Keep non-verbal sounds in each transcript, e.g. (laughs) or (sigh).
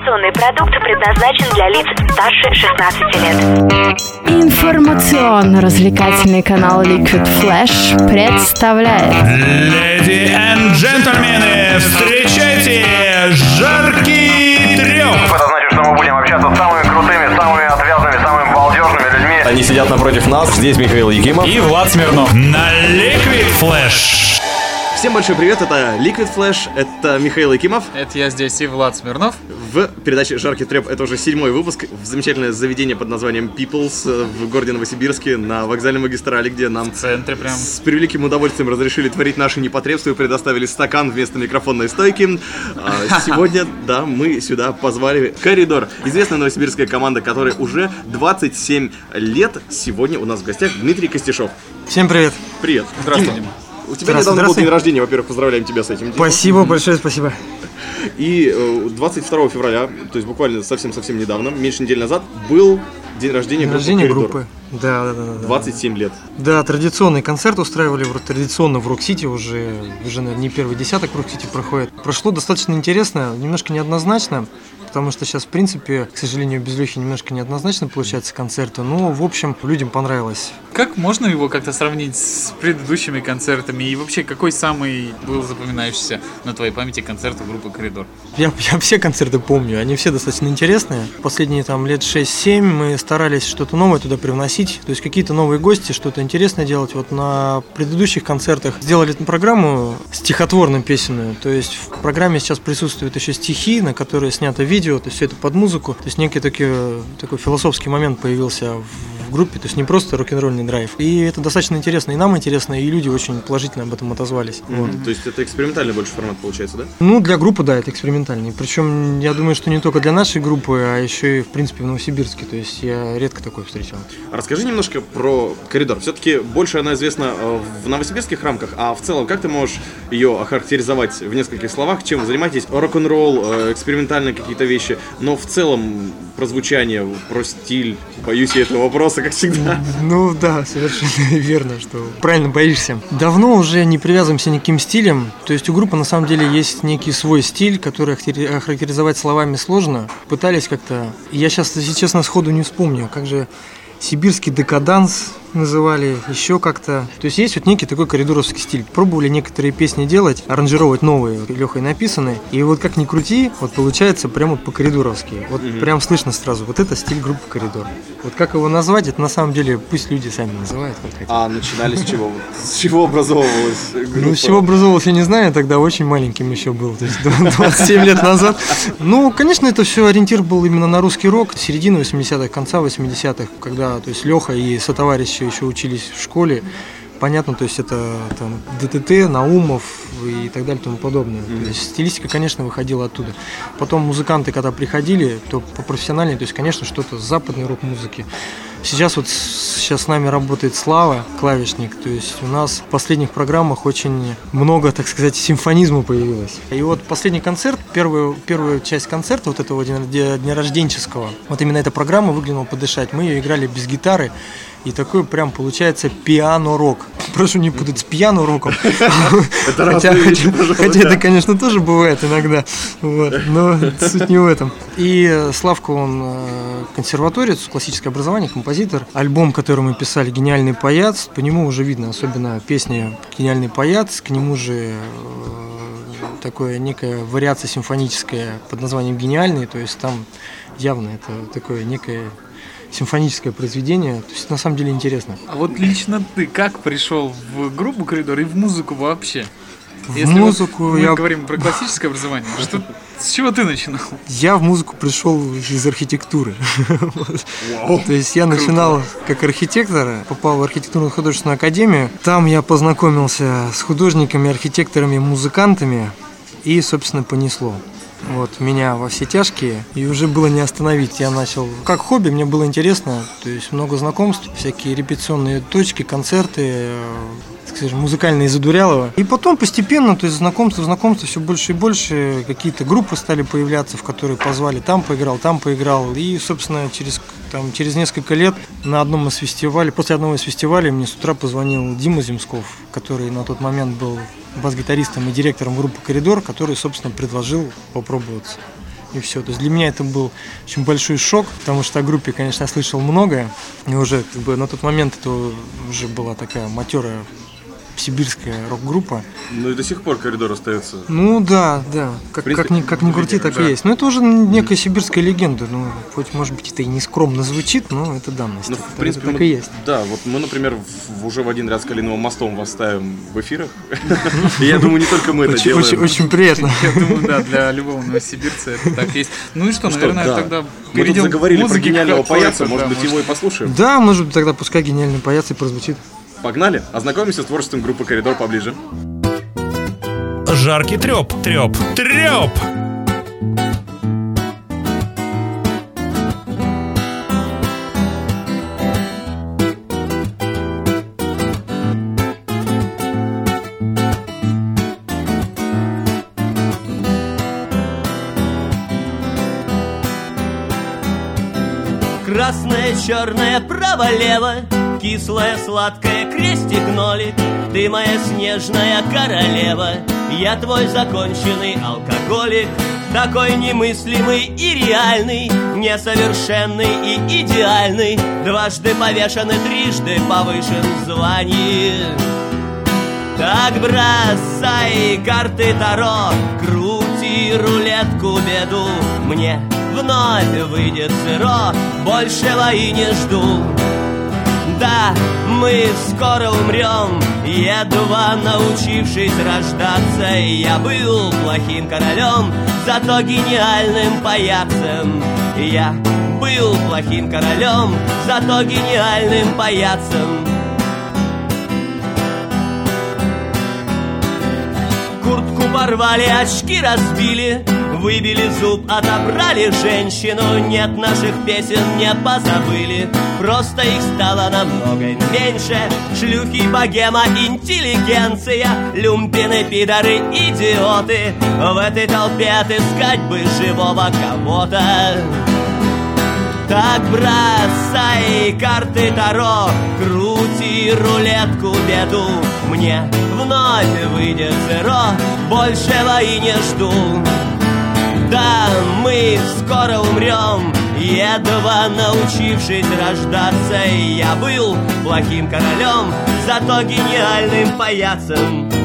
Информационный продукт предназначен для лиц старше 16 лет. Информационно-развлекательный канал Liquid Flash представляет Леди и джентльмены, встречайте жаркий треп! Это значит, что мы будем общаться с самыми крутыми, самыми отвязными, самыми балдежными людьми. Они сидят напротив нас. Здесь Михаил Якимов. И Влад Смирнов на Liquid Flash. Всем большой привет, это Liquid Flash, это Михаил Якимов. Это я здесь и Влад Смирнов. В передаче «Жаркий треп» это уже седьмой выпуск в замечательное заведение под названием People's э, в городе Новосибирске на вокзальной магистрали, где нам В центре прям. с превеликим удовольствием разрешили творить наши непотребства и предоставили стакан вместо микрофонной стойки. А, (laughs) Сегодня, да, мы сюда позвали Коридор, известная новосибирская команда, которая уже 27 лет. Сегодня у нас в гостях Дмитрий Костяшов. Всем привет. Привет. Здравствуй, Дима. У тебя Здравствуй, недавно был день рождения, во-первых, поздравляем тебя с этим. днем. Спасибо, большое спасибо. И э, 22 февраля, то есть буквально совсем-совсем недавно, меньше недели назад, был день рождения День рождения группы. Да, да, да, да, да. 27 лет. Да, традиционный концерт устраивали традиционно в Рок-Сити уже, уже наверное, не первый десяток в Рок-Сити проходит. Прошло достаточно интересно, немножко неоднозначно, потому что сейчас, в принципе, к сожалению, без Лехи немножко неоднозначно получается концерты, но, в общем, людям понравилось. Как можно его как-то сравнить с предыдущими концертами? И вообще, какой самый был запоминающийся на твоей памяти концерт у группы «Коридор»? Я, я все концерты помню, они все достаточно интересные. Последние там лет 6-7 мы старались что-то новое туда привносить, то есть какие-то новые гости, что-то интересное делать. Вот на предыдущих концертах сделали программу стихотворную песенную, то есть в программе сейчас присутствуют еще стихи, на которые снято видео, то есть все это под музыку, то есть некий такой, такой философский момент появился в в группе, то есть не просто рок-н-ролльный драйв. И это достаточно интересно, и нам интересно, и люди очень положительно об этом отозвались. Вот. То есть это экспериментальный больше формат получается, да? Ну, для группы, да, это экспериментальный. Причем, я думаю, что не только для нашей группы, а еще и, в принципе, в Новосибирске. То есть я редко такое встречал. Расскажи немножко про коридор. Все-таки больше она известна э, в новосибирских рамках, а в целом, как ты можешь ее охарактеризовать в нескольких словах? Чем вы занимаетесь? Рок-н-ролл, э, экспериментальные какие-то вещи, но в целом про звучание, про стиль. Боюсь я этого вопроса, как всегда. Ну да, совершенно (laughs) верно, что правильно боишься. Давно уже не привязываемся ни к каким стилям. То есть у группы на самом деле есть некий свой стиль, который охарактеризовать словами сложно. Пытались как-то... Я сейчас, если честно, сходу не вспомню, как же сибирский декаданс называли, еще как-то. То есть есть вот некий такой коридоровский стиль. Пробовали некоторые песни делать, аранжировать новые, Лехой написанные. И вот как ни крути, вот получается прям вот по-коридоровски. Вот прям слышно сразу, вот это стиль группы «Коридор». Вот как его назвать, это на самом деле пусть люди сами называют. как хотят. А начинали с чего? С чего образовывалась группа? Ну, с чего образовался, я не знаю, тогда очень маленьким еще был, то есть (laughs) 27 лет назад. Ну, конечно, это все ориентир был именно на русский рок, середины 80-х, конца 80-х, когда, то есть, Леха и сотоварищи еще учились в школе. Понятно, то есть это там ДТТ, Наумов и так далее и тому подобное. То есть стилистика, конечно, выходила оттуда. Потом музыканты, когда приходили, то по профессиональной, то есть, конечно, что-то с западной рок-музыки. Сейчас вот сейчас с нами работает Слава, клавишник, то есть у нас в последних программах очень много, так сказать, симфонизма появилось. И вот последний концерт, первую, первую часть концерта, вот этого дня, дня- днярожденческого, вот именно эта программа выглянула подышать. Мы ее играли без гитары, и такой прям получается пиано-рок. Прошу не путать с пьяно-роком. Это Хотя, это, конечно, тоже бывает иногда, но суть не в этом. И Славка, он э, консерваторец, классическое образование, композитор. Альбом, который мы писали, «Гениальный паяц», по нему уже видно, особенно песня «Гениальный паяц», к нему же э, такое некая вариация симфоническая под названием «Гениальный», то есть там явно это такое некое симфоническое произведение, то есть на самом деле интересно. А вот лично ты как пришел в группу «Коридор» и в музыку вообще? В вот музыку мы я говорим про классическое образование. Что, с чего ты начинал? Я в музыку пришел из архитектуры. (laughs) Вот. То есть я начинал как архитектор, попал в архитектурную художественную академию. Там я познакомился с художниками, архитекторами, музыкантами и, собственно, понесло. Вот, меня во все тяжкие, и уже было не остановить. Я начал, как хобби, мне было интересно, то есть много знакомств, всякие репетиционные точки, концерты, э, скажем, музыкальные задурялова. И потом постепенно, то есть знакомство, знакомство все больше и больше, какие-то группы стали появляться, в которые позвали, там поиграл, там поиграл. И, собственно, через, там, через несколько лет на одном из фестивалей, после одного из фестивалей мне с утра позвонил Дима Земсков, который на тот момент был бас-гитаристом и директором группы «Коридор», который, собственно, предложил попробоваться. и все. То есть для меня это был очень большой шок, потому что о группе, конечно, я слышал многое, и уже как бы на тот момент это уже была такая матерая сибирская рок-группа. Ну и до сих пор коридор остается. Ну да, да. Как, принципе, как, ни, как ни крути, так да. и есть. Ну это уже некая сибирская легенда. Ну, хоть, может быть, это и не скромно звучит, но это данность. Ну, Это- в принципе, это так мы- и есть. Да, вот мы, например, в- уже в один ряд с Калиновым мостом вас ставим в эфирах. Я думаю, не только мы это делаем. очень приятно. (laughs) Я думаю, да, для любого новосибирца это так есть. Ну и что, Что, наверное, да. тогда Мы тут заговорили про гениального паяца, может быть, его и послушаем. Да, может быть, тогда пускай гениальный паяц и прозвучит. Погнали, ознакомимся с творчеством группы «Коридор» поближе. Жаркий треп, треп, треп. Красное, черное, право-лево Кислое, сладкое, крестик-нолик Ты моя снежная королева Я твой законченный алкоголик Такой немыслимый и реальный Несовершенный и идеальный Дважды повешен и трижды повышен в так бросай карты Таро, крути рулетку беду. Мне вновь выйдет сыро, большего и не жду. Да, мы скоро умрем, едва научившись рождаться. Я был плохим королем, зато гениальным паяцем. Я был плохим королем, зато гениальным паяцем. Куртку порвали, очки разбили Выбили зуб, отобрали женщину. Нет наших песен, не позабыли Просто их стало намного меньше. Шлюхи, богема, интеллигенция Люмпины, пидоры, идиоты. В этой толпе отыскать бы живого кого-то. Так бросай карты Таро, крути рулетку беду. Мне вновь выйдет зеро, большего и не жду. Да, мы скоро умрем, едва научившись рождаться. Я был плохим королем, зато гениальным паяцем.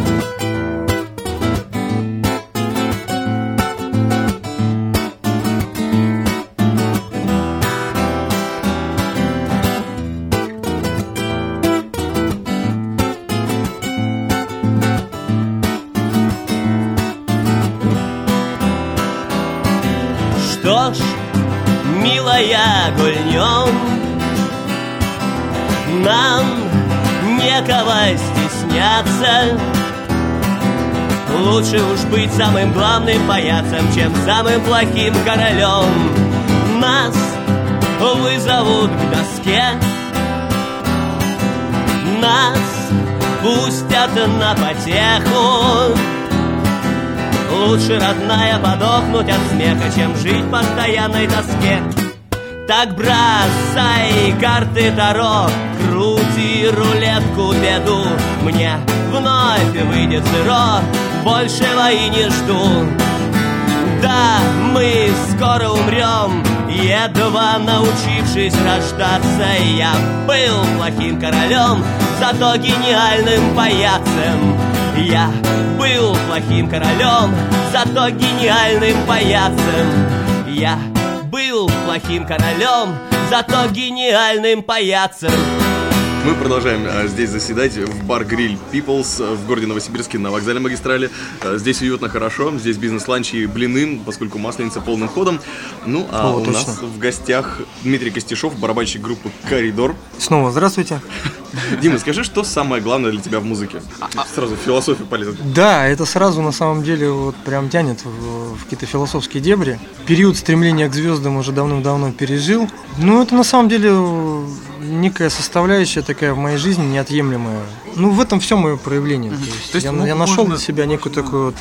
Милая, гульнем. Нам некого стесняться. Лучше уж быть самым главным паяцем, чем самым плохим королем. Нас вызовут к доске. Нас пустят на потеху. Лучше, родная, подохнуть от смеха, чем жить в постоянной тоске. Так бросай карты Таро, крути рулетку беду. Мне вновь выйдет зеро, большего и не жду. Да, мы скоро умрем, едва научившись рождаться. Я был плохим королем, зато гениальным паяцем. Я был плохим королем, зато гениальным паяцем. Я был плохим королем, зато гениальным паяцем. Мы продолжаем а, здесь заседать в бар-гриль People's а, в городе Новосибирске на вокзале магистрали. А, Здесь уютно, хорошо. Здесь бизнес-ланч и блины, поскольку масленица полным ходом. Ну, а О, у точно. нас в гостях Дмитрий Костяшов, барабанщик группы «Коридор». Снова здравствуйте. (laughs) Дима, скажи, что самое главное для тебя в музыке? Сразу в философию полезно. Да, это сразу на самом деле вот прям тянет в, в какие-то философские дебри. Период стремления к звездам уже давным-давно пережил. Ну, это на самом деле э, некая составляющая такая в моей жизни неотъемлемая. Ну, в этом все мое проявление. То есть То есть я, мо- я нашел можно- для себя некую такую вот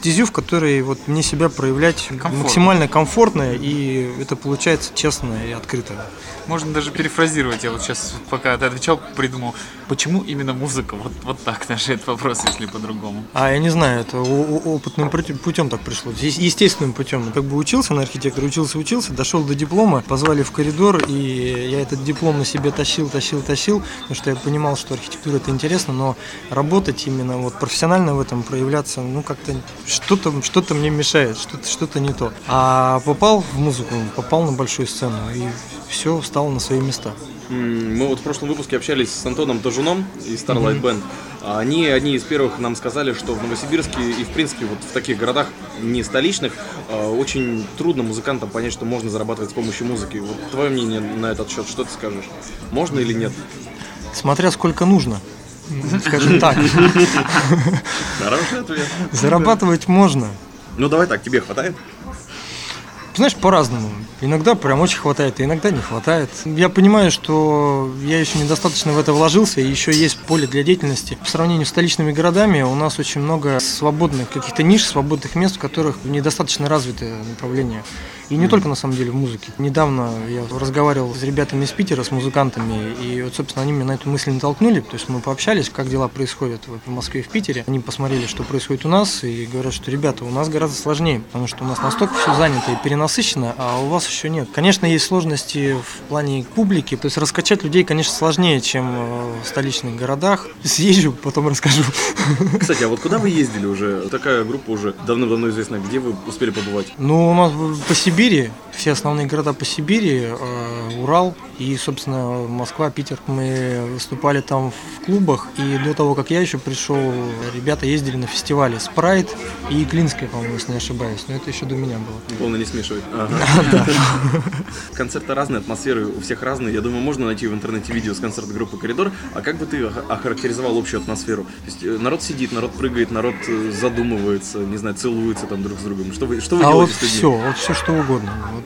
стезю, в которой вот мне себя проявлять Комфортно. максимально комфортно, и это получается честно и открыто. Можно даже перефразировать. Я вот сейчас, пока ты отвечал, придумал, почему именно музыка? Вот, вот так даже этот вопрос, если по-другому. А я не знаю, это опытным путем так пришло, естественным путем. Как бы учился на архитектора, учился, учился, дошел до диплома, позвали в коридор, и я этот диплом на себе тащил, тащил, тащил, потому что я понимал, что архитектура это интересно, но работать именно вот профессионально в этом, проявляться, ну как-то что-то что мне мешает, что-то что не то. А попал в музыку, попал на большую сцену, и все встало на свои места. Мы вот в прошлом выпуске общались с Антоном Тожуном из Starlight Band. А Они одни из первых нам сказали, что в Новосибирске и в принципе вот в таких городах не столичных а, очень трудно музыкантам понять, что можно зарабатывать с помощью музыки. Вот твое мнение на этот счет, что ты скажешь? Можно или нет? Смотря сколько нужно. Скажем так, Хороший ответ. зарабатывать можно. Ну давай так, тебе хватает? Знаешь, по-разному. Иногда прям очень хватает, а иногда не хватает. Я понимаю, что я еще недостаточно в это вложился, и еще есть поле для деятельности. В сравнении с столичными городами у нас очень много свободных каких-то ниш, свободных мест, в которых недостаточно развитое направление. И не только на самом деле в музыке. Недавно я разговаривал с ребятами из Питера, с музыкантами, и вот, собственно, они меня на эту мысль натолкнули. То есть мы пообщались, как дела происходят вот в Москве и в Питере. Они посмотрели, что происходит у нас, и говорят, что, ребята, у нас гораздо сложнее, потому что у нас настолько все занято и перенасыщено, а у вас еще нет. Конечно, есть сложности в плане публики, то есть раскачать людей, конечно, сложнее, чем э, в столичных городах. Съезжу, потом расскажу. Кстати, а вот куда вы ездили уже? Такая группа уже давно-давно известная. Где вы успели побывать? Ну, у нас по Сибири, все основные города по Сибири, э, Урал и, собственно, Москва, Питер. Мы выступали там в клубах, и до того, как я еще пришел, ребята ездили на фестивале Спрайт и Клинская, по-моему, если не ошибаюсь, но это еще до меня было. Полно не смешивать. (laughs) Концерты разные, атмосферы у всех разные. Я думаю, можно найти в интернете видео с концерта группы Коридор. А как бы ты ох- охарактеризовал общую атмосферу? То есть э, народ сидит, народ прыгает, народ э, задумывается, не знаю, целуется там друг с другом. Что вы, что вы А вот делаете людьми? все, вот все что угодно. Вот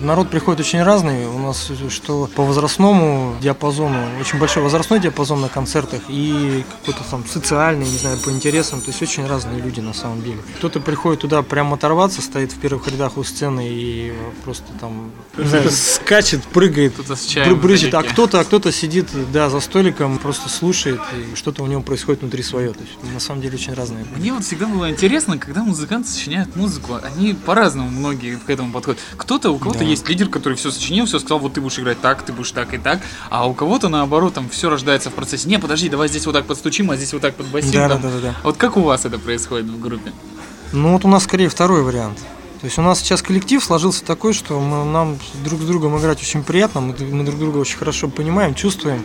народ приходит очень разный. У нас что по возрастному диапазону, очень большой возрастной диапазон на концертах и какой-то там социальный, не знаю, по интересам. То есть очень разные люди на самом деле. Кто-то приходит туда прям оторваться, стоит в первых рядах у сцены и просто там знаю, скачет, прыгает, Кто-то брызжет, а кто-то, а кто-то сидит, да, за столиком, просто слушает, и что-то у него происходит внутри свое. То есть на самом деле очень разные. Мне вот всегда было интересно, когда музыканты сочиняют музыку, они по-разному многие к этому подходят. Кто-то, у кого-то Да. Есть лидер, который все сочинил, все сказал, вот ты будешь играть так, ты будешь так и так, а у кого-то наоборот там все рождается в процессе. Не, подожди, давай здесь вот так подстучим, а здесь вот так подбасим. Да, там. да, да, да. Вот как у вас это происходит в группе? Ну вот у нас скорее второй вариант. То есть у нас сейчас коллектив сложился такой, что мы, нам друг с другом играть очень приятно, мы, мы друг друга очень хорошо понимаем, чувствуем.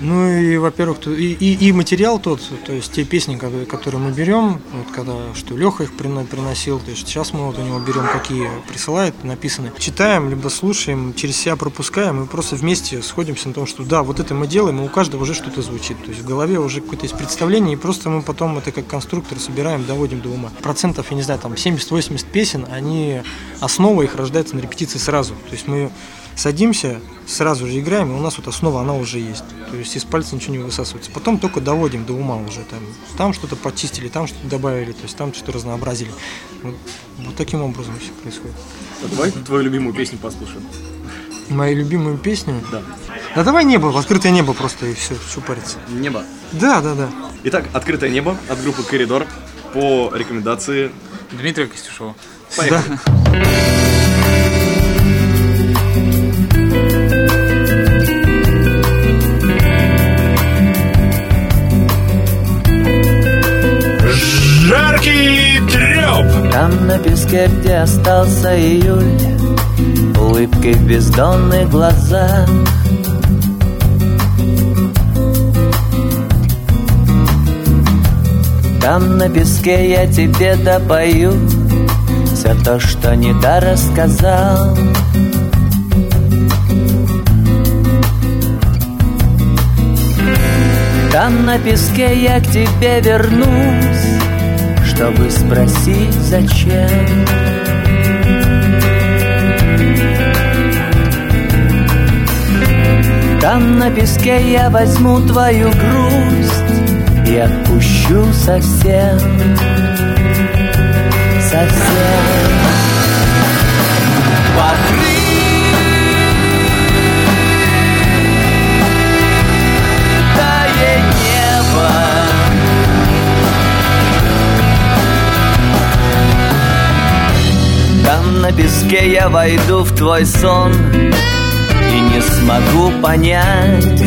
Ну и, во-первых, и, и, и материал тот, то есть те песни, ко- которые мы берем, вот когда, что Леха их прино- приносил, то есть сейчас мы вот у него берем, какие присылают, написаны, читаем, либо слушаем, через себя пропускаем и просто вместе сходимся на том, что да, вот это мы делаем, и у каждого уже что-то звучит, то есть в голове уже какое-то есть представление, и просто мы потом это как конструктор собираем, доводим до ума. Процентов, я не знаю, там 70-80 песен, они, основа их рождается на репетиции сразу, то есть мы садимся, сразу же играем, и у нас вот основа, она уже есть. То есть из пальца ничего не высасывается. Потом только доводим до ума уже. Там, там что-то почистили, там что-то добавили, то есть там что-то разнообразили. Вот, вот таким образом все происходит. А Давай твою любимую песню послушаем. Мои любимые песни. Да. Да давай небо, открытое небо просто и все, что париться. Небо. Да, да, да. Итак, «Открытое небо» от группы Коридор по рекомендации. Дмитрия Костюшова. Поехали. Жаркий Там на песке, где остался июль Улыбкой в бездонных глазах. Там на песке я тебе допою Все то, что не да рассказал. Там на песке я к тебе вернусь чтобы спросить, зачем. Там на песке я возьму твою грусть И отпущу совсем. Всех Покрытое Там на песке я войду в твой сон И не смогу понять.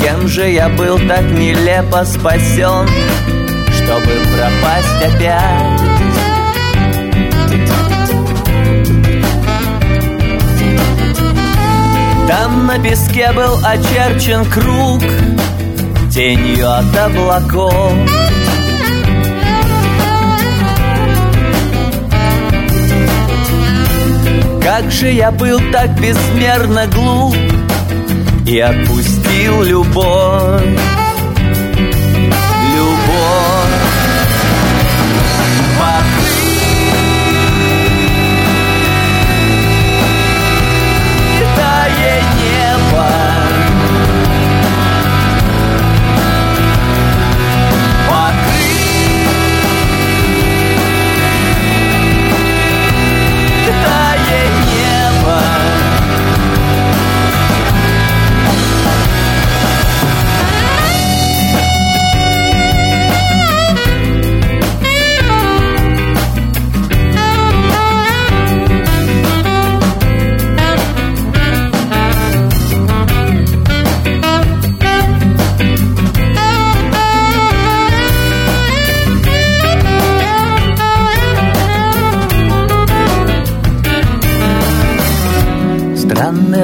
Кем же я был так нелепо спасен Чтобы пропасть опять? Там на песке был очерчен круг Тенью от облаков. Как же я был так безмерно глуп И отпустил любовь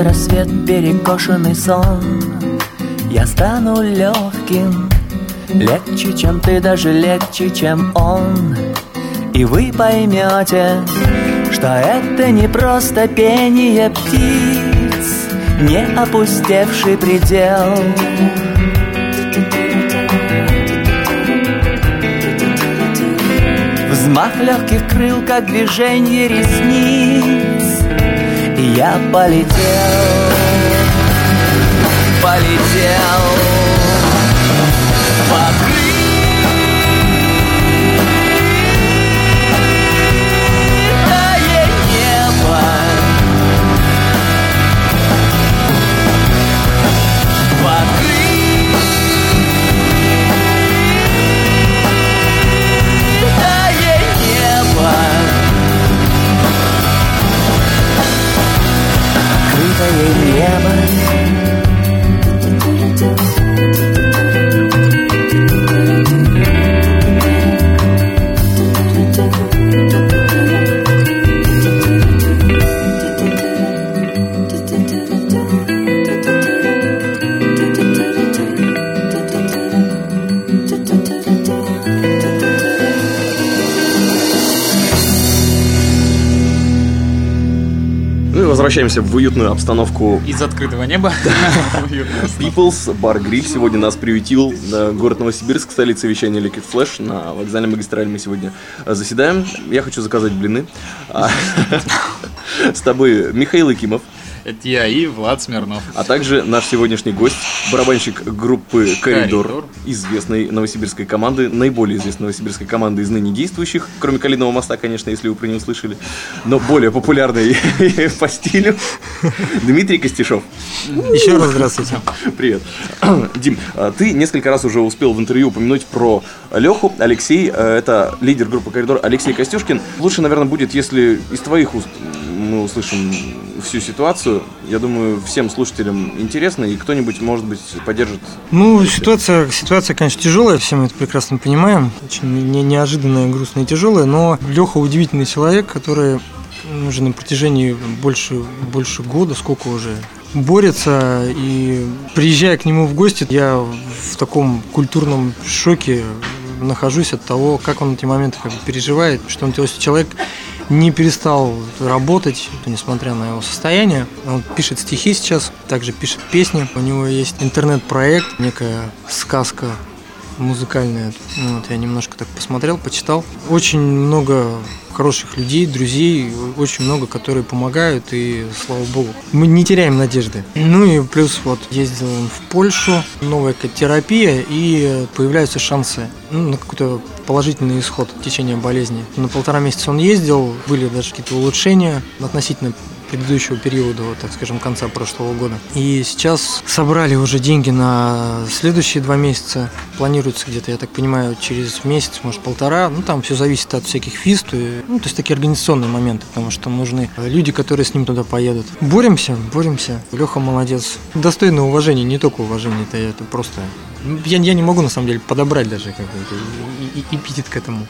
Странный рассвет, перекошенный сон. Я стану легким Легче, чем ты, даже легче, чем он. И вы поймете, что это не просто пение птиц Не опустевший предел. Взмах легких крыл, как движение ресниц я полетел, полетел возвращаемся в уютную обстановку Из открытого неба. (laughs) People's Bar Grill сегодня нас приютил э, город Новосибирск, столица вещания Liquid Flash. На вокзальной магистрали мы сегодня э, заседаем. Я хочу заказать блины. А, (laughs) С тобой Михаил Якимов, Это я и Влад Смирнов. а также наш сегодняшний гость, барабанщик группы Коридор, «Коридор». известной новосибирской команды, наиболее известной новосибирской команды из ныне действующих, кроме Калиного моста, конечно, если вы про него слышали, но более популярной (laughs) по стилю, Дмитрий Костишов. Еще раз здравствуйте. Привет. Дим, а ты несколько раз уже успел в интервью упомянуть про Леху. Алексей, э, это лидер группы «Коридор» Алексей Костюшкин. Лучше, наверное, будет, если из твоих уст мы услышим всю ситуацию. Я думаю, всем слушателям интересно, и кто-нибудь, может быть, поддержит. Ну, ситуация, ситуация, конечно, тяжелая, все мы это прекрасно понимаем. Очень не- неожиданная, грустная и тяжелая, но Леха удивительный человек, который уже на протяжении больше, больше года, сколько уже, борется, и приезжая к нему в гости, я в таком культурном шоке нахожусь от того, как он эти моменты как бы переживает, что он человек не перестал работать, несмотря на его состояние. Он пишет стихи сейчас, также пишет песни. У него есть интернет-проект, некая сказка музыкальное. Ну, Вот, я немножко так посмотрел, почитал. Очень много хороших людей, друзей, очень много, которые помогают, и слава богу. Мы не теряем надежды. Ну и плюс вот ездил в Польшу, новая терапия, и появляются шансы ну, на какой-то положительный исход течения болезни. На полтора месяца он ездил, были даже какие-то улучшения относительно предыдущего периода, вот, так скажем, конца прошлого года. И сейчас собрали уже деньги на следующие два месяца. Планируется где-то, я так понимаю, через месяц, может, полтора. Ну, там все зависит от всяких то, есть- ну, то есть такие организационные моменты, потому что нужны люди, которые с ним туда поедут. Боремся, боремся. Леха молодец. Достойно уважения, не только уважения, это, это просто... Я, я не могу, на самом деле, подобрать даже какой-то эпитет к этому.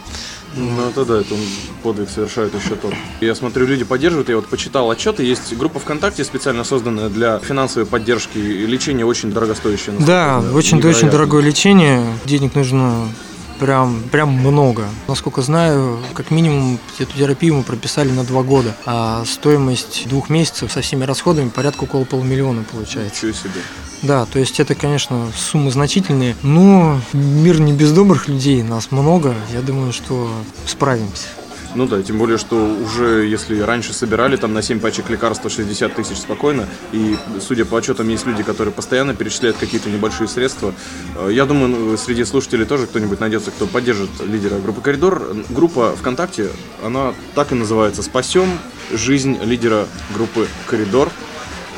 Ну это да, это он подвиг совершает еще тот. Я смотрю, люди поддерживают, я вот почитал отчеты, есть группа ВКонтакте специально созданная для финансовой поддержки и лечения очень дорогостоящее. Да, знаю. очень, дорогое лечение. Денег нужно прям, прям много. Насколько знаю, как минимум эту терапию мы прописали на два года. А стоимость двух месяцев со всеми расходами порядка около полумиллиона получается. Ничего себе. Да, то есть это, конечно, суммы значительные, но мир не без добрых людей, нас много. Я думаю, что справимся. Ну да, тем более, что уже если раньше собирали там на 7 пачек лекарства 60 тысяч спокойно, и судя по отчетам, есть люди, которые постоянно перечисляют какие-то небольшие средства. Э, Я думаю, ну, среди слушателей тоже кто-нибудь найдется, кто поддержит лидера группы «Коридор». Группа ВКонтакте, она так и называется «Спасем жизнь лидера группы «Коридор».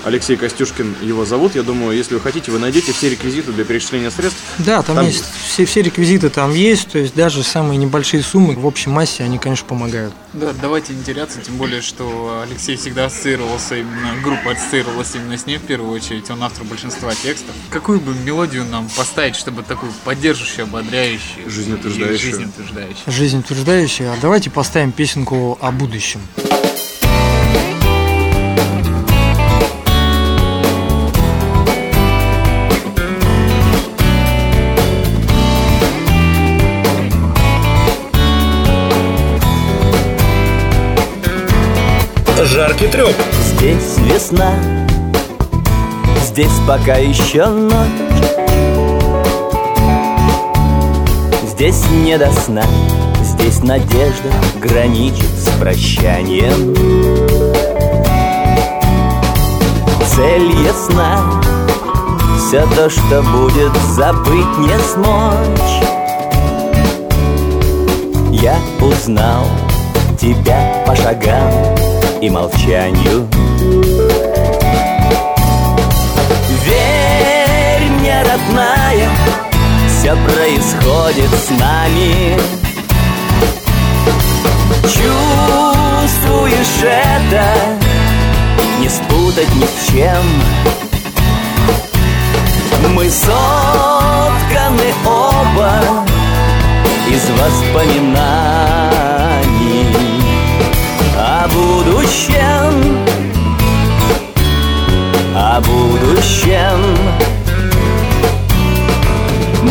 Алексей Костюшкин его зовут. Я думаю, если вы хотите, вы найдете все реквизиты для перечисления средств. Да, там, Там есть все, все реквизиты там есть, то есть даже самые небольшие суммы в общей массе, они, конечно, помогают. Да, давайте не теряться, тем более, что Алексей всегда ассоциировался именно, группа ассоциировалась именно с ним в первую очередь, он автор большинства текстов. Какую бы мелодию нам поставить, чтобы такую поддерживающую, ободряющую, Жизнеутверждающую. жизнеутверждающую? Жизнь утверждающая. А давайте поставим песенку о будущем. Жаркий треп. Здесь весна, здесь пока еще ночь. Здесь не до сна, здесь надежда граничит с прощанием. Цель ясна, все то, что будет, забыть не смочь. Я узнал тебя по шагам и молчанию. Верь мне, родная, все происходит с нами. Чувствуешь это, не спутать ни с чем. Мы сотканы оба из воспоминаний. О будущем, о будущем.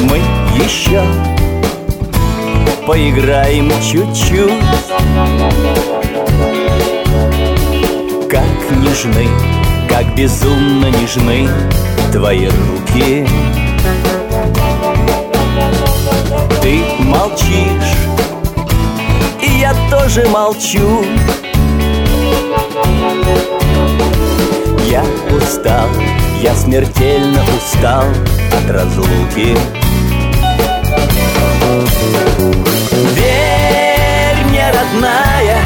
Мы еще поиграем чуть-чуть, как нежны, как безумно нежны твои руки. Ты молчишь, и я тоже молчу. Я устал, я смертельно устал от разлуки. Верь мне, родная,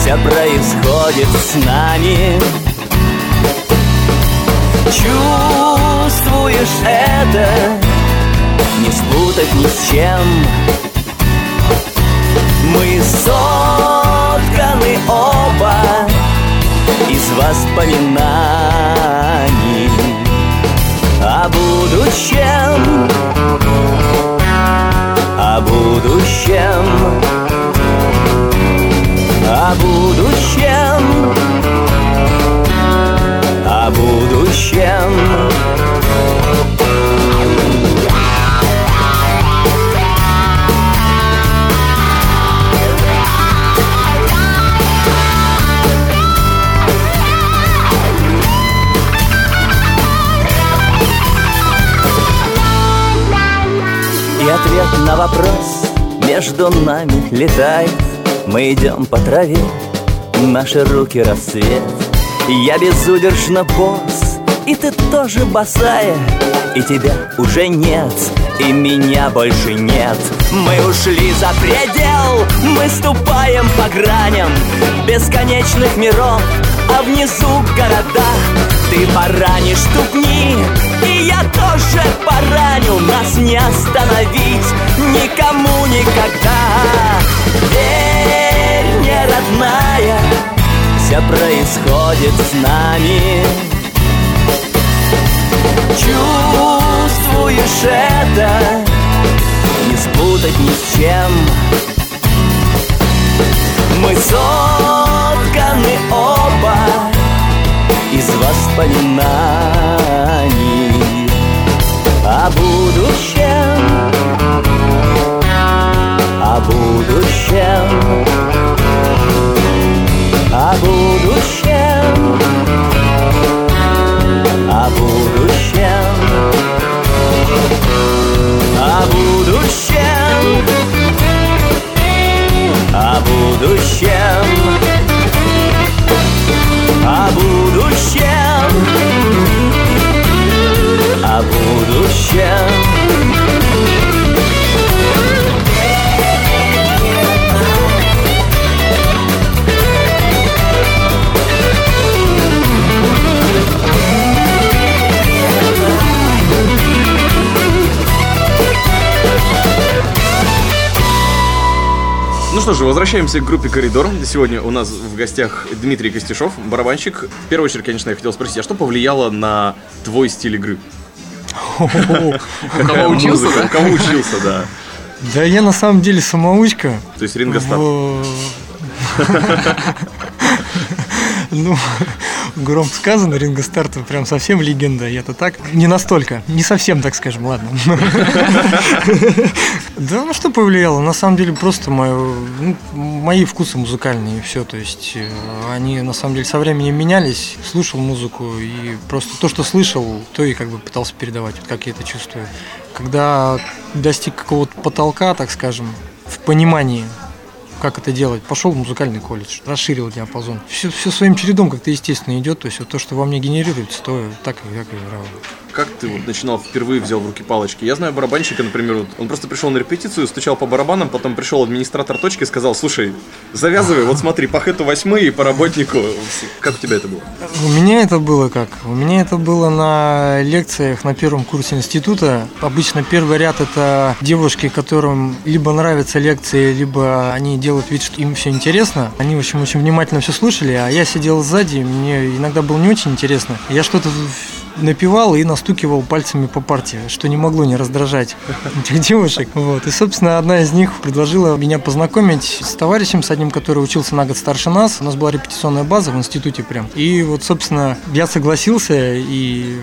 все происходит с нами. Чувствуешь это, не спутать ни с чем. Мы сотканы оба из воспоминаний о будущем, о будущем, о будущем, о будущем. Я вопрос. Между нами летает. Мы идем по траве, наши руки рассвет. Я безудержно босс, и ты тоже босая. И тебя уже нет, и меня больше нет. Мы ушли за предел, мы ступаем по граням Бесконечных миров, а внизу города Ты поранишь ступни, я тоже пораню Нас не остановить никому никогда. Верь мне, родная, все происходит с нами. Чувствуешь это, не спутать ни с чем. Мы сотканы оба из воспоминаний О будущем, о будущем. О будущем, о будущем. О будущем, о будущем. О будущем, будущем. Ну что же, возвращаемся к группе «Коридор». Сегодня у нас в гостях Дмитрий Костяшов, барабанщик. В первую очередь, конечно, я хотел спросить, а что повлияло на твой стиль игры? У кого учился, да? У кого учился, да. Да я на самом деле самоучка. То есть Ринго Старр. (laughs) Ну, (laughs) громко сказано, Ринго Старт прям совсем легенда. Я-то так, не настолько, не совсем, так скажем, ладно. (laughs) Да, ну что повлияло? На самом деле просто ну, мои вкусы музыкальные все. То есть э, они на самом деле со временем менялись. Слушал музыку и просто то, что слышал, то и как бы пытался передавать, вот как я это чувствую. Когда достиг какого-то потолка, так скажем, в понимании как это делать. Пошел в музыкальный колледж, расширил диапазон. Все, все своим чередом как-то естественно идет. То есть вот то, что во мне генерируется, то так как и играл. Как ты вот начинал впервые взял в руки палочки? Я знаю барабанщика, например, вот он просто пришел на репетицию, стучал по барабанам, потом пришел администратор точки и сказал, слушай, завязывай, вот смотри, по хэту восьмые и по работнику. Как у тебя это было? У меня это было как? У меня это было на лекциях на первом курсе института. Обычно первый ряд это девушки, которым либо нравятся лекции, либо они делают вид, что им все интересно. Они, в общем, очень внимательно все слушали, а я сидел сзади, мне иногда было не очень интересно. Я что-то напевал и настукивал пальцами по партии, что не могло не раздражать (laughs) этих девушек. Вот. И, собственно, одна из них предложила меня познакомить с товарищем, с одним, который учился на год старше нас. У нас была репетиционная база в институте прям. И вот, собственно, я согласился и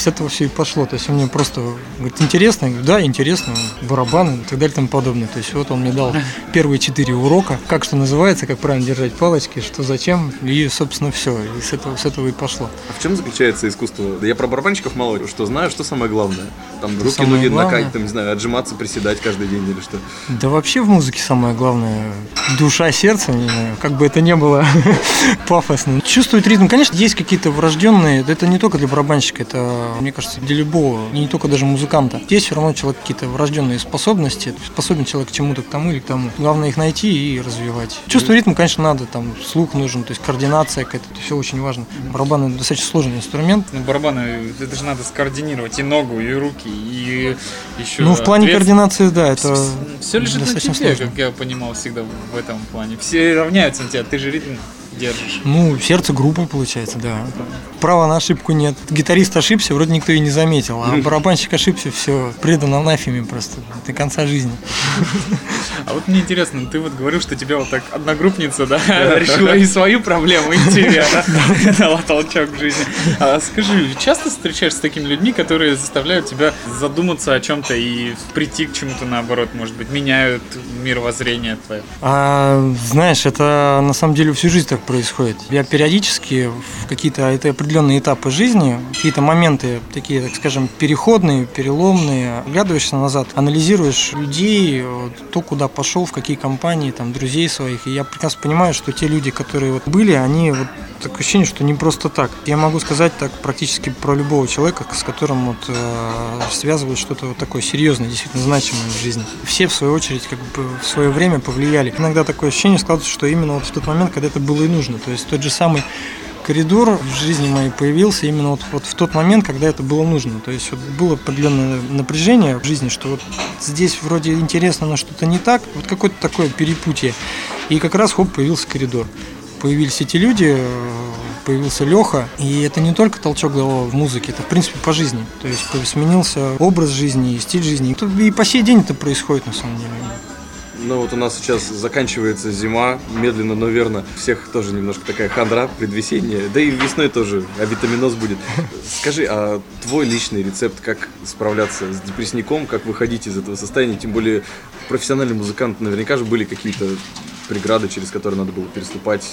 с этого все и пошло. То есть он мне просто говорит, интересно? Я говорю, да, интересно, барабаны и так далее и тому подобное. То есть вот он мне дал первые четыре урока, как что называется, как правильно держать палочки, что зачем, и, собственно, все. И с этого, с этого и пошло. А в чем заключается искусство? Да я про барабанщиков мало что знаю, что самое главное. Там руки, самое ноги накать, там, не знаю, отжиматься, приседать каждый день или что. Да вообще в музыке самое главное душа, сердце, не знаю, как бы это ни было (laughs) пафосно. Чувствовать ритм, конечно, есть какие-то врожденные, да это не только для барабанщика, это, мне кажется, для любого, не только даже музыканта. Есть все равно у человека какие-то врожденные способности, способен человек к чему-то, к тому или к тому. Главное их найти и развивать. Чувство ритма, конечно, надо, там слух нужен, то есть координация какая-то, это все очень важно. Барабан это достаточно сложный инструмент, Ну, барабаны, это же надо скоординировать и ногу, и руки, и еще... ну, в плане координации, да, это Все лежит на тебе, сложно. как я понимал всегда в этом плане. Все равняются на тебя, ты же ритм держишь. Ну, сердце группы получается, да. Права на ошибку нет. Гитарист ошибся, вроде никто и не заметил, а (laughs) барабанщик ошибся, все, предан анафеме просто до конца жизни. А вот мне интересно, ты вот говорил, что тебя вот так одногруппница, да, решила и свою проблему, и тебя, (laughs) да, дала толчок в жизни. А скажи, часто встречаешься с такими людьми, которые заставляют тебя задуматься о чем-то и прийти к чему-то наоборот, может быть, меняют мировоззрение твое? А, знаешь, это на самом деле всю жизнь так происходит. Я периодически в какие-то это определенные этапы жизни, какие-то моменты такие, так скажем, переходные, переломные, оглядываешься назад, анализируешь людей, то, куда пошел, в какие компании, там, друзей своих. И я прекрасно понимаю, что те люди, которые вот были, они вот такое ощущение, что не просто так. Я могу сказать так практически про любого человека, с которым вот э, связывают что-то вот такое серьезное, действительно значимое в жизни. Все, в свою очередь, как бы в свое время повлияли. Иногда такое ощущение складывается, что именно вот в тот момент, когда это было нужно. То есть тот же самый коридор в жизни моей появился именно вот, вот в тот момент, когда это было нужно. То есть вот было определенное напряжение в жизни, что вот здесь вроде интересно, но что-то не так. Вот какое-то такое перепутье. И как раз хоп, появился коридор. Появились эти люди, появился Леха, и это не только толчок дало в музыке, это в принципе по жизни. То есть сменился образ жизни и стиль жизни. И по сей день это происходит на самом деле. Ну вот у нас сейчас заканчивается зима, медленно, но верно. Всех тоже немножко такая хандра, предвесенняя. Да и весной тоже авитаминоз будет. Скажи, а твой личный рецепт, как справляться с депрессником, как выходить из этого состояния? Тем более профессиональный музыкант, наверняка же были какие-то преграды, через которые надо было переступать.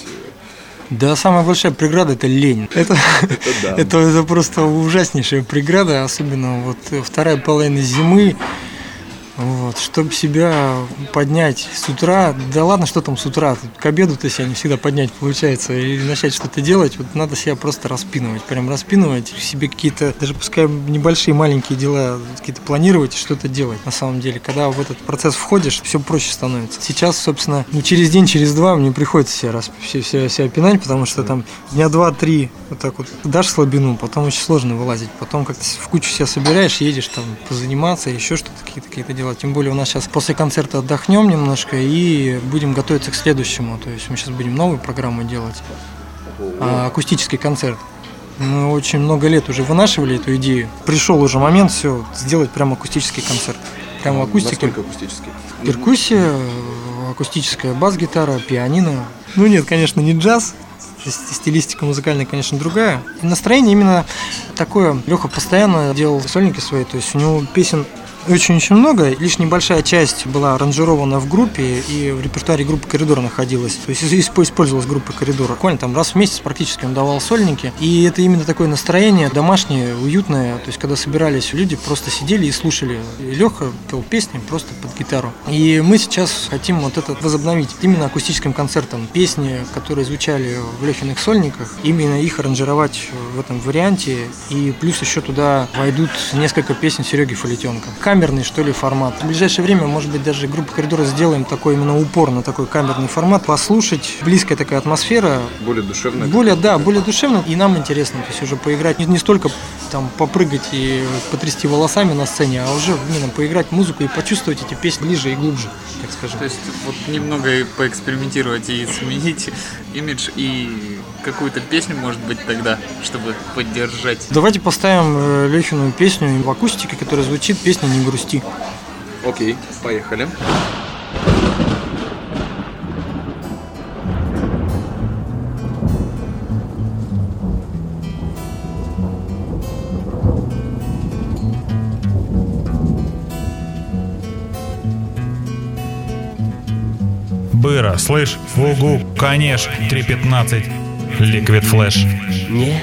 Да, самая большая преграда это лень. (laughs) Это, это, да. это, это просто ужаснейшая преграда, особенно вот вторая половина зимы. Вот, чтобы себя поднять с утра, да ладно, что там с утра, к обеду-то себя не всегда поднять получается, и начать что-то делать, вот надо себя просто распинывать, прям распинывать, себе какие-то, даже пускай небольшие маленькие дела какие-то планировать и что-то делать на самом деле. Когда в этот процесс входишь, все проще становится. Сейчас, собственно, ну, через день, через два мне приходится себя, расп... себя, себя пинать, потому что там дня два-три вот так вот дашь слабину, потом очень сложно вылазить, потом как-то в кучу себя собираешь, едешь там позаниматься, еще что-то, какие-то какие дела дела. Тем более у нас сейчас после концерта отдохнем немножко и будем готовиться к следующему. То есть мы сейчас будем новую программу делать. А, акустический концерт. Мы очень много лет уже вынашивали эту идею. Пришел уже момент все сделать прям акустический концерт. Прямо акустика. Насколько акустический? Перкуссия, акустическая бас-гитара, пианино. Ну нет, конечно, не джаз, стилистика музыкальная, конечно, другая. И настроение именно такое. Леха постоянно делал сольники свои, то есть у него песен очень-очень много. Лишь небольшая часть была аранжирована в группе и в репертуаре группы «Коридор» находилась. То есть использовалась группа «Коридор». Буквально там раз в месяц практически он давал сольники. И это именно такое настроение домашнее, уютное. То есть когда собирались люди, просто сидели и слушали. И Леха пел песни просто под гитару. И мы сейчас хотим вот это возобновить. Именно акустическим концертом. Песни, которые звучали в Лехиных сольниках, именно их аранжировать в этом варианте. И плюс еще туда войдут несколько песен Сереги Фалетенко камерный, что ли, формат. В ближайшее время, может быть, даже группа коридора сделаем такой именно упор на такой камерный формат, послушать. Близкая такая атмосфера. Более душевная. Более, да, более душевно. И нам интересно, то есть уже поиграть не, не столько там попрыгать и потрясти волосами на сцене, а уже именно поиграть музыку и почувствовать эти песни ближе и глубже, так скажем. То есть вот немного поэкспериментировать и сменить имидж и какую-то песню, может быть, тогда, чтобы поддержать. Давайте поставим э, Лехину песню в акустике, которая звучит песня «Не грусти». Окей, поехали. Быра, слышь, в угу, конечно, 3.15, Liquid Flash. Не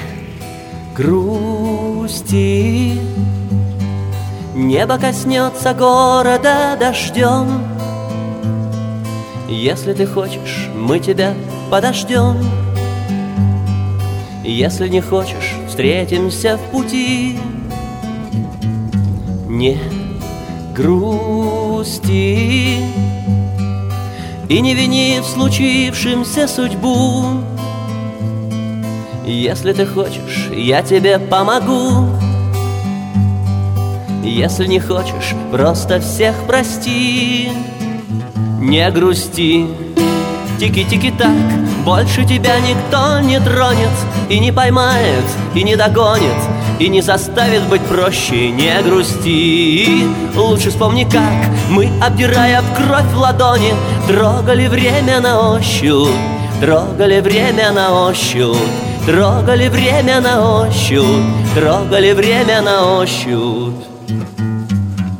грусти, Небо коснется города дождем. Если ты хочешь, мы тебя подождем. Если не хочешь, встретимся в пути. Не грусти и не вини в случившемся судьбу. Если ты хочешь, я тебе помогу. Если не хочешь, просто всех прости Не грусти Тики-тики-так Больше тебя никто не тронет И не поймает, и не догонит И не заставит быть проще Не грусти. Лучше вспомни, как мы, обдирая в кровь в ладони Трогали время на ощупь Трогали время на ощупь Трогали время на ощупь Трогали время на ощупь.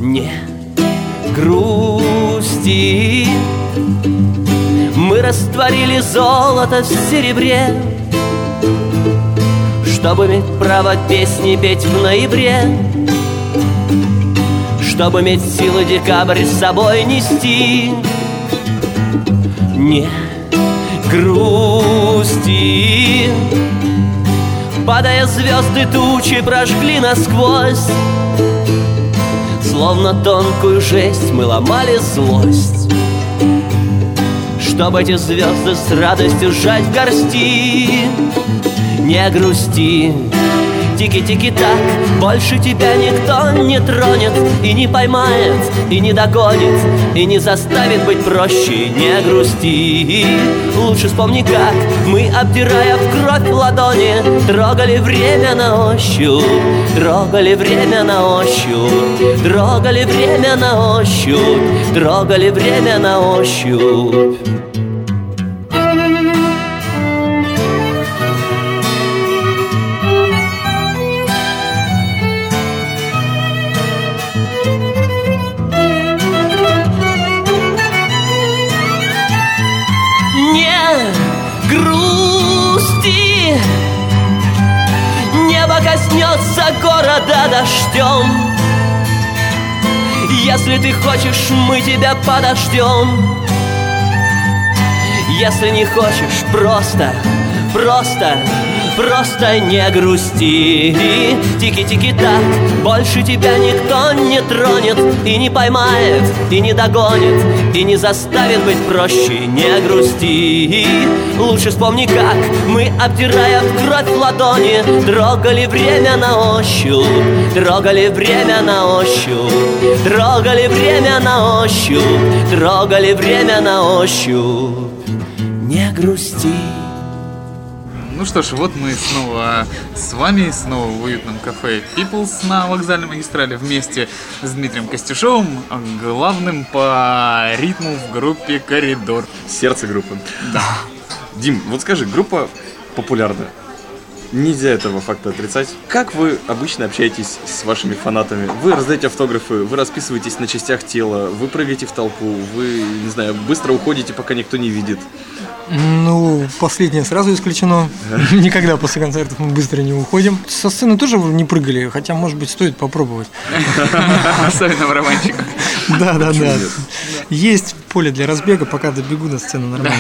Не грусти. Мы растворили золото в серебре Чтобы иметь право песни петь в ноябре. Чтобы иметь силы декабрь с собой нести. Не грусти. Падая звезды тучи прожгли насквозь. Словно тонкую жесть мы ломали злость. Чтобы эти звезды с радостью сжать в горсти Не грусти, тики-тики-так Больше тебя никто не тронет И не поймает, и не догонит И не заставит быть проще. Не грусти, лучше вспомни как Мы, обдирая в кровь ладони Трогали время на ощупь Трогали время на ощупь Трогали время на ощупь Трогали время на ощупь города дождем. Если ты хочешь, мы тебя подождем. Если не хочешь, просто, просто Просто не грусти. Тики-тики-так Больше тебя никто не тронет И не поймает, и не догонит И не заставит быть проще Не грусти. Лучше вспомни как Мы, обдирая в кровь ладони Трогали время на ощупь Трогали время на ощупь Трогали время на ощупь Трогали время на ощупь. Не грусти Ну что ж, вот мы снова с вами, снова в уютном кафе People's на вокзальной магистрали вместе с Дмитрием Костюшовым, главным по ритму в группе «Коридор». Сердце группы. Да. Дим, вот скажи, группа популярная. Нельзя этого факта отрицать. Как вы обычно общаетесь с вашими фанатами? Вы раздаете автографы, вы расписываетесь на частях тела, вы прыгаете в толпу, вы, не знаю, быстро уходите, пока никто не видит. Ну, последнее сразу исключено. Никогда после концертов мы быстро не уходим. Со сцены тоже не прыгали, хотя, может быть, стоит попробовать. Особенно в романчиках. (laughs) Да, да, да. Есть поле для разбега, пока добегу до сцены нормально.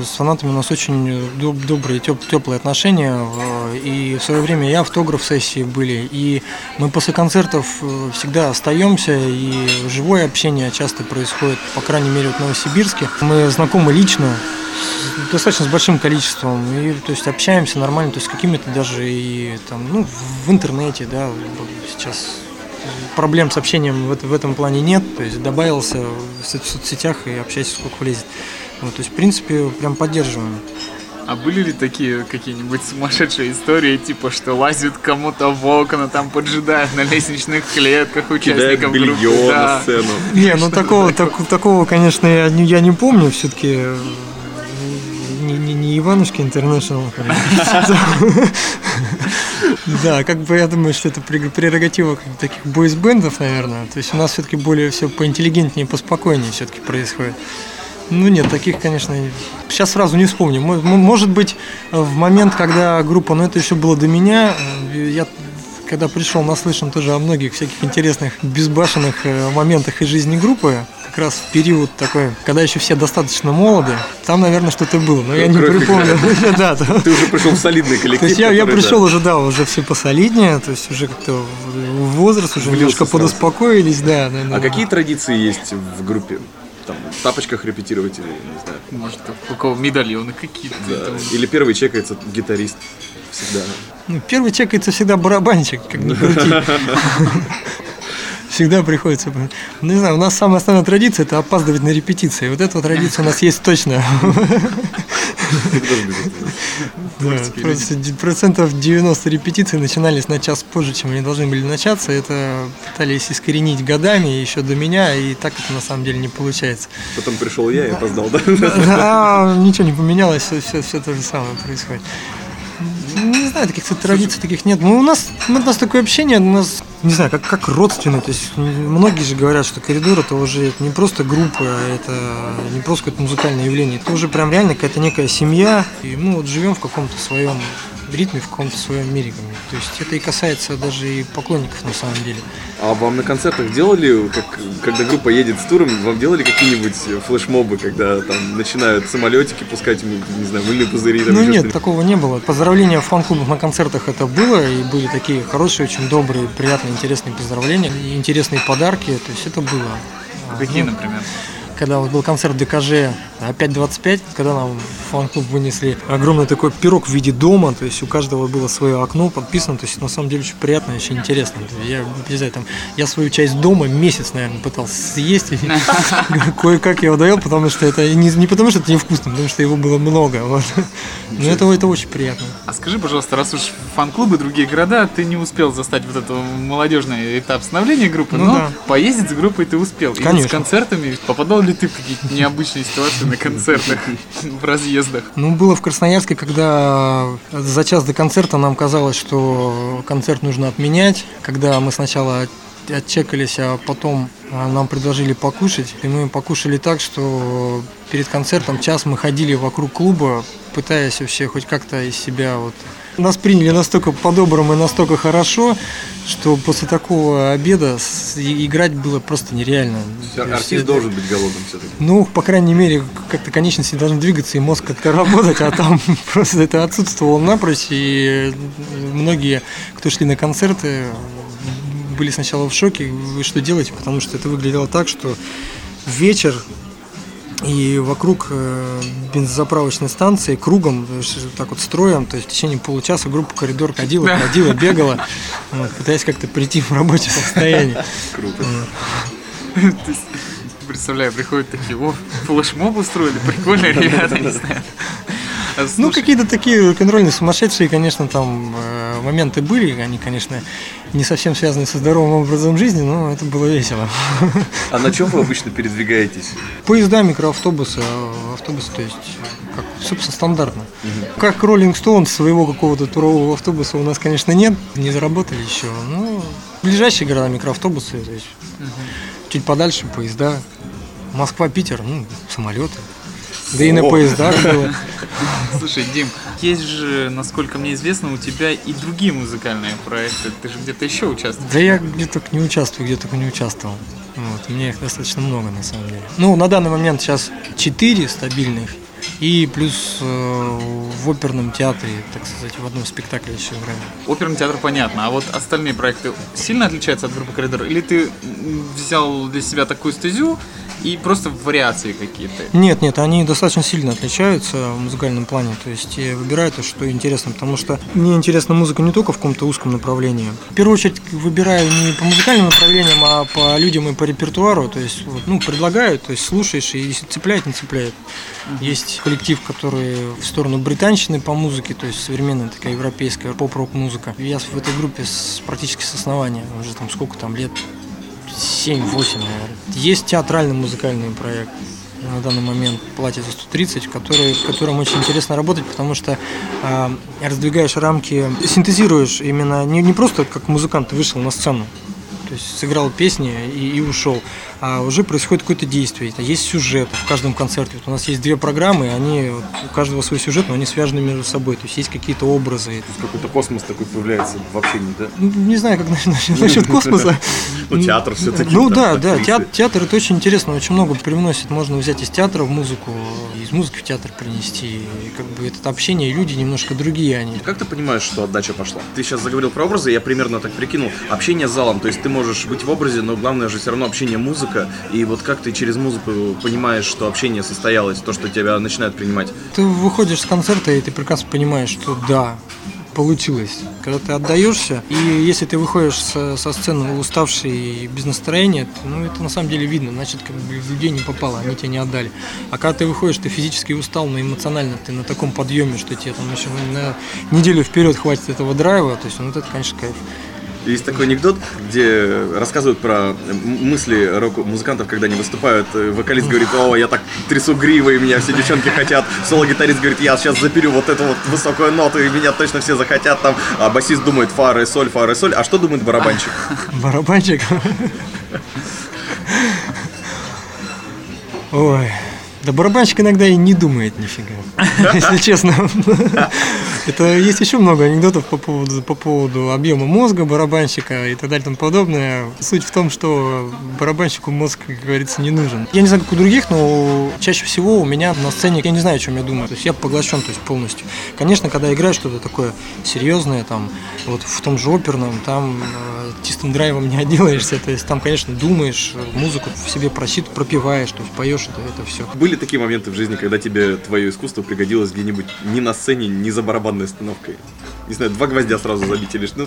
С фанатами у нас очень доб- добрые, теп- теплые отношения. э, И в свое время и автограф-сессии были, и мы после концертов э, всегда остаемся, и живое общение часто происходит, по крайней мере, в Новосибирске. Мы знакомы лично, достаточно с большим количеством, и то есть общаемся нормально, то есть какими-то даже и там, ну, в интернете, да, сейчас проблем с общением в, в этом плане нет, то есть добавился в со- в соцсетях и общайся сколько влезет. Вот, то есть, в принципе, прям поддерживаем. А были ли такие какие-нибудь сумасшедшие истории, типа, что лазят кому-то в окна, там поджидают на лестничных клетках Кидает участников белье группы? на Да. сцену. Не, ну такого, так- такого, конечно, я не, я не помню, все-таки не, не, не Иванушки Интернешнл. (laughs) Да, как бы я думаю, что это прерог- прерогатива таких бойсбендов, наверное. То есть у нас все-таки более все поинтеллигентнее, поспокойнее все-таки происходит. Ну нет, таких, конечно, сейчас сразу не вспомню. Мо- мо- Может быть, в момент, когда группа, но это еще было до меня, э, я когда пришел, наслышан тоже о многих всяких интересных, безбашенных э, моментах из жизни группы, как раз в период такой, когда еще все достаточно молоды, там, наверное, что-то было, но я не припомню. (laughs) Ты уже пришел в солидный коллектив. То есть я, пришел уже, да, уже все посолиднее, то есть уже как-то возраст, уже немножко подуспокоились, да. А какие традиции есть в группе? Там, в тапочках репетировать или, не знаю, Может, у кого медальоны какие-то. да. там. Или первый чекается гитарист всегда. Ну, первый чекается всегда барабанщик, как ни крути. (laughs) Всегда приходится. Ну, Не знаю, у нас самая основная традиция это опаздывать на репетиции. Вот эта традиция у нас есть точно. Процентов 90 репетиций начинались на час позже, чем они должны были начаться. Это пытались искоренить годами еще до меня, и так это на самом деле не получается. Потом пришел я и опоздал, да? Ничего не поменялось, все то же самое происходит. Не знаю, таких традиций таких нет. Ну, у нас, у нас такое общение, у нас не знаю, как, как родственные. То есть многие же говорят, что коридор это уже не просто группа, а это не просто какое-то музыкальное явление. Это уже прям реально какая-то некая семья. И мы вот живем в каком-то своем ритме, в каком-то своем мире. То есть это и касается даже и поклонников на самом деле. А вам на концертах делали, как, когда группа едет с туром, вам делали какие-нибудь флешмобы, когда там начинают самолетики пускать, не знаю, мыльные пузыри? Там Ну нет, такого не было. Поздравления в фан-клубах на концертах это было, и были такие хорошие, очень добрые, приятные, интересные поздравления, и интересные подарки, то есть это было. Какие, ну, например? Когда вот был концерт ДКЖ опять 25, когда нам в фан-клуб вынесли огромный такой пирог в виде дома, то есть у каждого было свое окно подписано, то есть на самом деле очень приятно и очень интересно. Я, не знаю, там, я свою часть дома месяц, наверное, пытался съесть, и (laughs) кое-как я его доел, потому что это не, не потому, что это невкусно, потому что его было много. Вот. Но это, это очень приятно. А скажи, пожалуйста, раз уж фан-клубы, другие города, ты не успел застать вот этот молодежный этап становления группы, Ну но да. поездить с группой ты успел. И вот с Конечно. концертами попадал ли ты какие-то необычные ситуации на концертах, в разъездах? Ну, было в Красноярске, когда за час до концерта нам казалось, что концерт нужно отменять. Когда мы сначала от- отчекались, а потом а, нам предложили покушать. И мы покушали так, что перед концертом час мы ходили вокруг клуба, пытаясь вообще хоть как-то из себя вот... Нас приняли настолько по-доброму и настолько хорошо, что после такого обеда играть было просто нереально. Есть Артист это- должен быть голодным все-таки. ну, по крайней мере, как-то конечности должны двигаться и мозг как-то работать, а там (laughs) просто это отсутствовало напрочь. И многие, кто шли на концерты, были сначала в шоке, что делаете, потому что это выглядело так, что вечер и вокруг э, бензозаправочной станции кругом, так вот строем, то есть в течение получаса группа коридор ходила, ходила, бегала, вот, пытаясь как-то прийти в рабочее (laughs) состояние. Круто. Представляю, приходят такие, о, флешмоб устроили, прикольно, ребята, не знаю. Ну, какие-то такие рок-н-ролльные сумасшедшие, конечно, там э, моменты были. Они, конечно, не совсем связаны со здоровым образом жизни, но это было весело. А на чем вы обычно передвигаетесь? Поезда, микроавтобусы, а автобусы, то есть, как, собственно, стандартно. Как Роллинг Стоун своего какого-то турового автобуса у нас, конечно, нет. Не заработали еще. Но ближайшие города микроавтобусы, то есть чуть подальше поезда. Москва, Питер, ну, самолеты. Да и на поездах было. (laughs) Слушай, Дим, есть же, насколько мне известно, у тебя и другие музыкальные проекты. Ты же где-то еще участвуешь. Да я где только не участвую, где только не участвовал. Вот, у меня их достаточно много на самом деле. Ну, на данный момент сейчас 4 стабильных. И плюс э, в оперном театре, так сказать, в одном спектакле еще играю. Оперный театр понятно, а вот остальные проекты сильно отличаются от группы Коридор? Или ты взял для себя такую стезю и просто вариации какие-то? Нет, нет, они достаточно сильно отличаются в музыкальном плане. То есть я выбираю то, что интересно, потому что мне интересна музыка не только в каком-то узком направлении. В первую очередь выбираю не по музыкальным направлениям, а по людям и по репертуару. То есть, вот, ну, предлагают, то есть слушаешь, и если цепляет, не цепляет. Есть коллектив, который в сторону британщины по музыке, то есть современная такая европейская поп-рок музыка. Я в этой группе с, практически с основания, уже там сколько там лет, 7-8, наверное. Есть театральный музыкальный проект на данный момент платье за 130, который, в котором очень интересно работать, потому что э, раздвигаешь рамки, синтезируешь именно не, не просто как музыкант вышел на сцену, то есть сыграл песни и, и ушел, уже происходит какое-то действие. Есть сюжет в каждом концерте. Вот у нас есть две программы, они у каждого свой сюжет, но они связаны между собой. То есть есть какие-то образы. Какой-то космос такой появляется вообще не, да? Ну, Не знаю, как (laughs) насчет, космоса. (laughs) Ну, театр все-таки. Ну да, да, театр, это очень интересно, очень много привносит. Можно взять из театра в музыку, из музыки в театр принести. Как бы это общение, люди немножко другие они. Как ты понимаешь, что отдача пошла? Ты сейчас заговорил про образы, я примерно так прикинул. Общение с залом, то есть ты можешь быть в образе, но главное же все равно общение музыка. И вот как ты через музыку понимаешь, что общение состоялось, то, что тебя начинают принимать? Ты выходишь с концерта, и ты прекрасно понимаешь, что да, получилось. Когда ты отдаешься, и если ты выходишь со, со сцены уставший и без настроения, то, ну это на самом деле видно, значит, как бы в людей не попало, они тебе не отдали. А когда ты выходишь, ты физически устал, но эмоционально ты на таком подъеме, что тебе там еще на неделю вперед хватит этого драйва, то есть ну, вот это, конечно, кайф. Есть такой анекдот, где рассказывают про мысли рок-музыкантов, когда они выступают. Э, Вокалист говорит, о, я так трясу гривой, меня все девчонки хотят. Соло-гитарист говорит, я сейчас запилю вот эту вот высокую ноту, и меня точно все захотят там. А басист думает, фа, ре, соль, фа, ре, соль. А что думает барабанщик? (laughs) Барабанщик. Ой. Да барабанщик иногда и не думает нифига, (laughs) если честно. Это есть еще много анекдотов по поводу, по поводу объема мозга барабанщика и так далее и тому подобное. Суть в том, что барабанщику мозг, как говорится, не нужен. Я не знаю, как у других, но чаще всего у меня на сцене, я не знаю, о чем я думаю. То есть я поглощен то есть полностью. Конечно, когда играешь что-то такое серьезное, там, вот в том же оперном, там э, чистым драйвом не отделаешься. То есть там, конечно, думаешь, музыку в себе просит, пропиваешь, то есть поешь это, это все. Были такие моменты в жизни, когда тебе твое искусство пригодилось где-нибудь не на сцене, не за барабанной остановкой? Не знаю, два гвоздя сразу забить или что?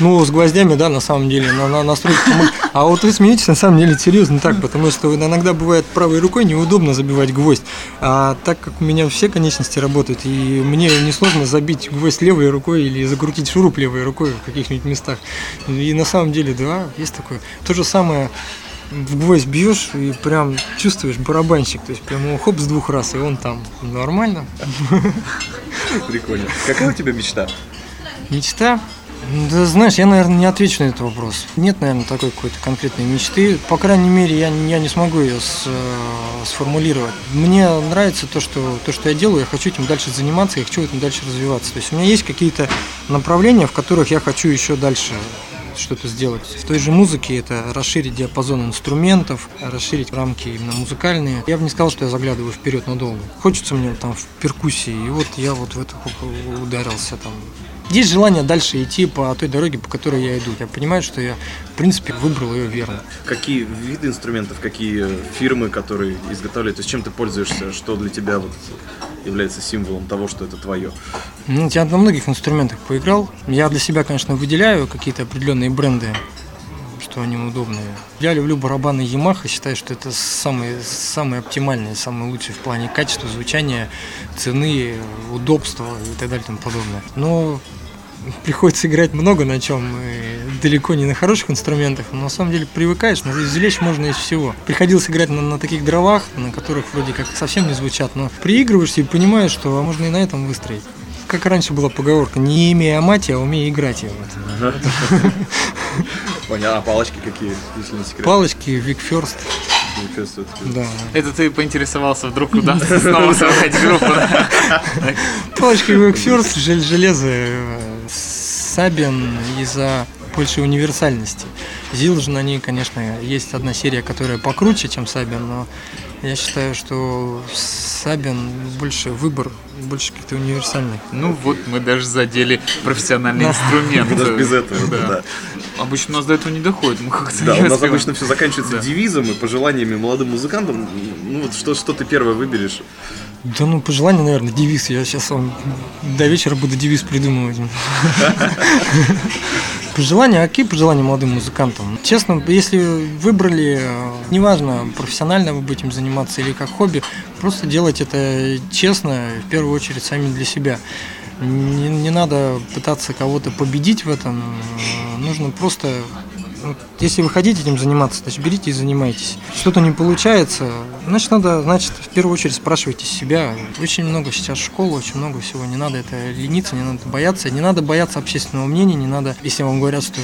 Ну, с гвоздями, да, на самом деле, на, на настройку. А вот вы смеетесь, на самом деле, серьезно так, потому что иногда бывает правой рукой неудобно забивать гвоздь. А так как у меня все конечности работают, и мне несложно забить гвоздь левой рукой или закрутить шуруп левой рукой в каких-нибудь местах. И на самом деле, да, есть такое. То же самое в гвоздь бьешь и прям чувствуешь барабанщик, то есть прям хоп с двух раз, и он там. Нормально. Прикольно. Какая у тебя мечта? Мечта? Да знаешь, я, наверное, не отвечу на этот вопрос. Нет, наверное, такой какой-то конкретной мечты. По крайней мере, я, я не смогу ее с- э, сформулировать. Мне нравится то что, то, что я делаю, я хочу этим дальше заниматься, я хочу этим дальше развиваться. То есть у меня есть какие-то направления, в которых я хочу еще дальше что-то сделать. В той же музыке это расширить диапазон инструментов, расширить рамки именно музыкальные. Я бы не сказал, что я заглядываю вперед надолго. Хочется мне там в перкуссии, и вот я вот в это ударился там. Есть желание дальше идти по той дороге, по которой я иду. Я понимаю, что я, в принципе, выбрал ее верно. Какие виды инструментов, какие фирмы, которые изготавливают, то есть чем ты пользуешься, что для тебя вот является символом того, что это твое? Ну, Я на многих инструментах поиграл. Я для себя, конечно, выделяю какие-то определенные бренды, что они удобные. Я люблю барабаны Yamaha, считаю, что это самые, самые оптимальные, самые лучшие в плане качества, звучания, цены, удобства и так далее и тому подобное. Но приходится играть много на чем, и далеко не на хороших инструментах, но на самом деле привыкаешь, но извлечь можно из всего. Приходилось играть на, на таких дровах, на которых вроде как совсем не звучат, но приигрываешься и понимаешь, что а можно и на этом выстроить. Как раньше была поговорка, не имея мати, а умея играть. ее. (laughs) Понятно, а палочки какие, если не секрет? Палочки, Вик Ферст, Не чувствует. да. Это ты поинтересовался, вдруг удастся снова собрать группу. (laughs) Палочки Вик Ферст, жел- железо, Сабин из-за большей универсальности. Зилжин, они, конечно, есть одна серия, которая покруче, чем Сабин, но я считаю, что Сабин больше выбор, больше каких-то универсальных. Ну вот, мы даже задели профессиональный инструмент. Даже без этого, да. Обычно у нас до этого не доходит. Мы как-то Да, у нас успеваем. обычно все заканчивается Да. девизом и пожеланиями молодым музыкантам. Ну вот что, что ты первое выберешь? Да ну, пожелание, наверное, девиз. Я сейчас вам до вечера буду девиз придумывать. (laughs) Пожелания, а какие пожелания молодым музыкантам? Честно, если выбрали, э, неважно, профессионально вы будете этим заниматься или как хобби, просто делать это честно, в первую очередь сами для себя. Не, не надо пытаться кого-то победить в этом, э, нужно просто вот если вы хотите этим заниматься, значит берите и занимайтесь. Что-то не получается, значит надо, значит в первую очередь спрашивайте себя. Очень много сейчас школ, очень много всего. Не надо это лениться, не надо бояться. Не надо бояться общественного мнения, не надо, если вам говорят, что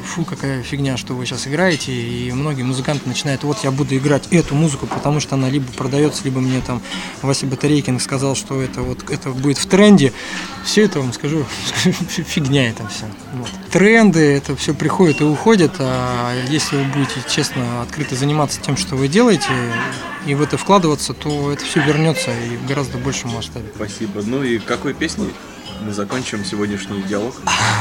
фу, какая фигня, что вы сейчас играете, и многие музыканты начинают, вот я буду играть эту музыку, потому что она либо продается, либо мне там Вася Батарейкин сказал, что это вот это будет в тренде. Все это вам скажу, (laughs) фигня это все. Вот. Тренды, это все приходит и уходит, а если вы будете честно, открыто заниматься тем, что вы делаете, и в это вкладываться, то это все вернется и в гораздо большем масштабе. Спасибо. Ну и какой песней мы закончим сегодняшний диалог?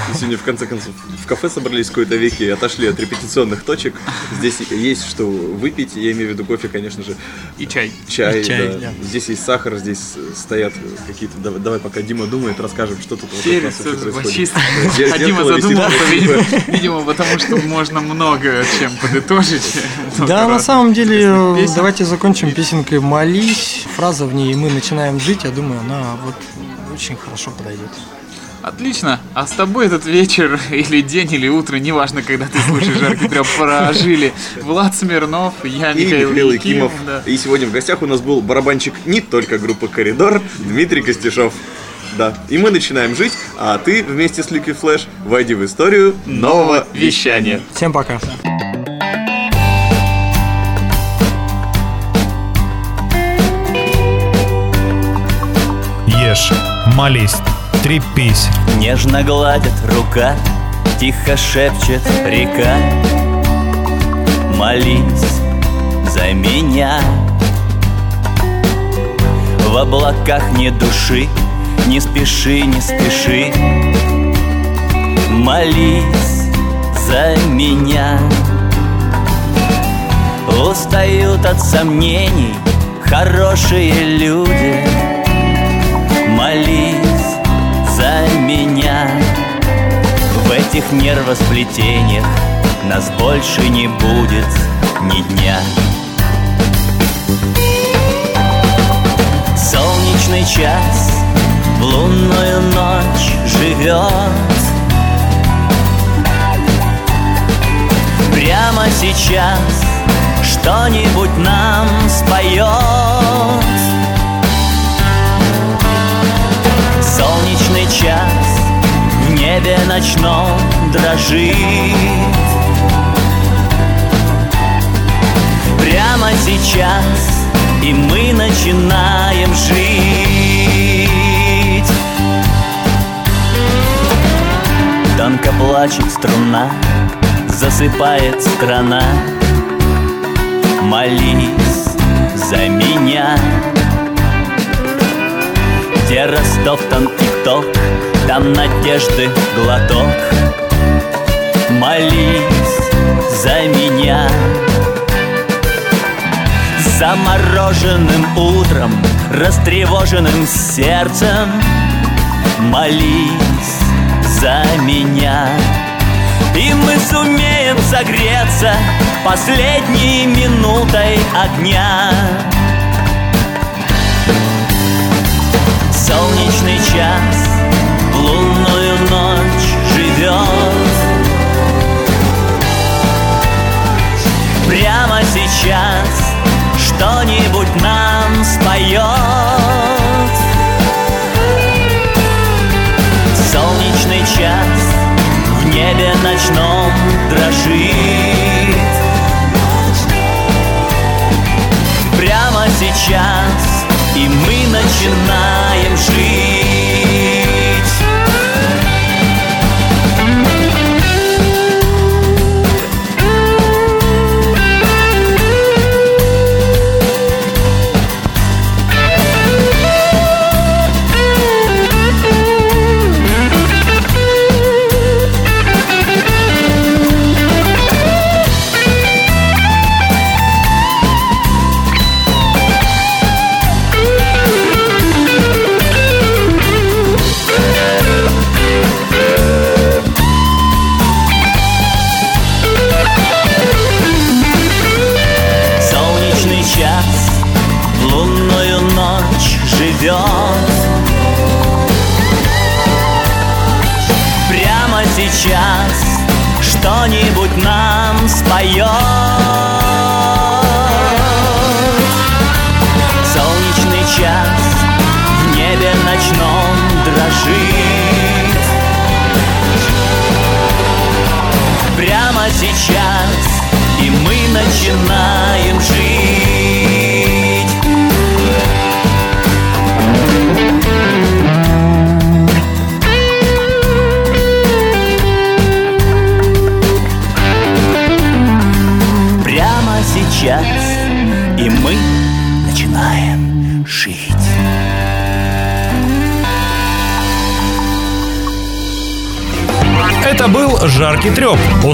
Мы сегодня, в конце концов, в кафе собрались в какой-то веке и отошли от репетиционных точек. Здесь есть что выпить, я имею в виду кофе, конечно же, И чай. чай. И чай, да. да. Здесь есть сахар, здесь стоят какие-то... Давай, давай пока Дима думает, расскажем, что тут вот у нас Перец, вообще происходит. А Дима задумался, видимо, видимо, потому что можно много чем подытожить. Да, на самом деле, давайте закончим песенкой «Молись». Фраза в ней «Мы начинаем жить», я думаю, она вот очень хорошо подойдет. Отлично. А с тобой этот вечер (laughs) или день, или утро, неважно, когда ты слушаешь жаркий треп, (laughs) прожили Влад Смирнов, я И Михаил, Михаил Якимов. Да. И сегодня в гостях у нас был барабанщик не только группы «Коридор» Дмитрий Костяшов. Да, и мы начинаем жить, а ты вместе с Liquid Flash войди в историю нового вещания. Всем пока. Ешь, молись, трепись. Нежно гладит рука, тихо шепчет река. Молись за меня. В облаках не души, не спеши, не спеши. Молись за меня. Устают от сомнений хорошие люди. Молись этих нервосплетениях Нас больше не будет ни дня. Солнечный час в лунную ночь живет. Прямо сейчас что-нибудь нам споет. Солнечный час небе ночном дрожит. Прямо сейчас и мы начинаем жить. Тонко плачет струна, засыпает страна Молись за меня где Ростов, там ТикТок, там надежды глоток. Молись за меня. Замороженным утром, растревоженным сердцем. Молись за меня. И мы сумеем согреться последней минутой огня Солнечный час в лунную ночь живет. Прямо сейчас что-нибудь нам споет. Солнечный час в небе ночном дрожит. Прямо сейчас и мы начинаем жить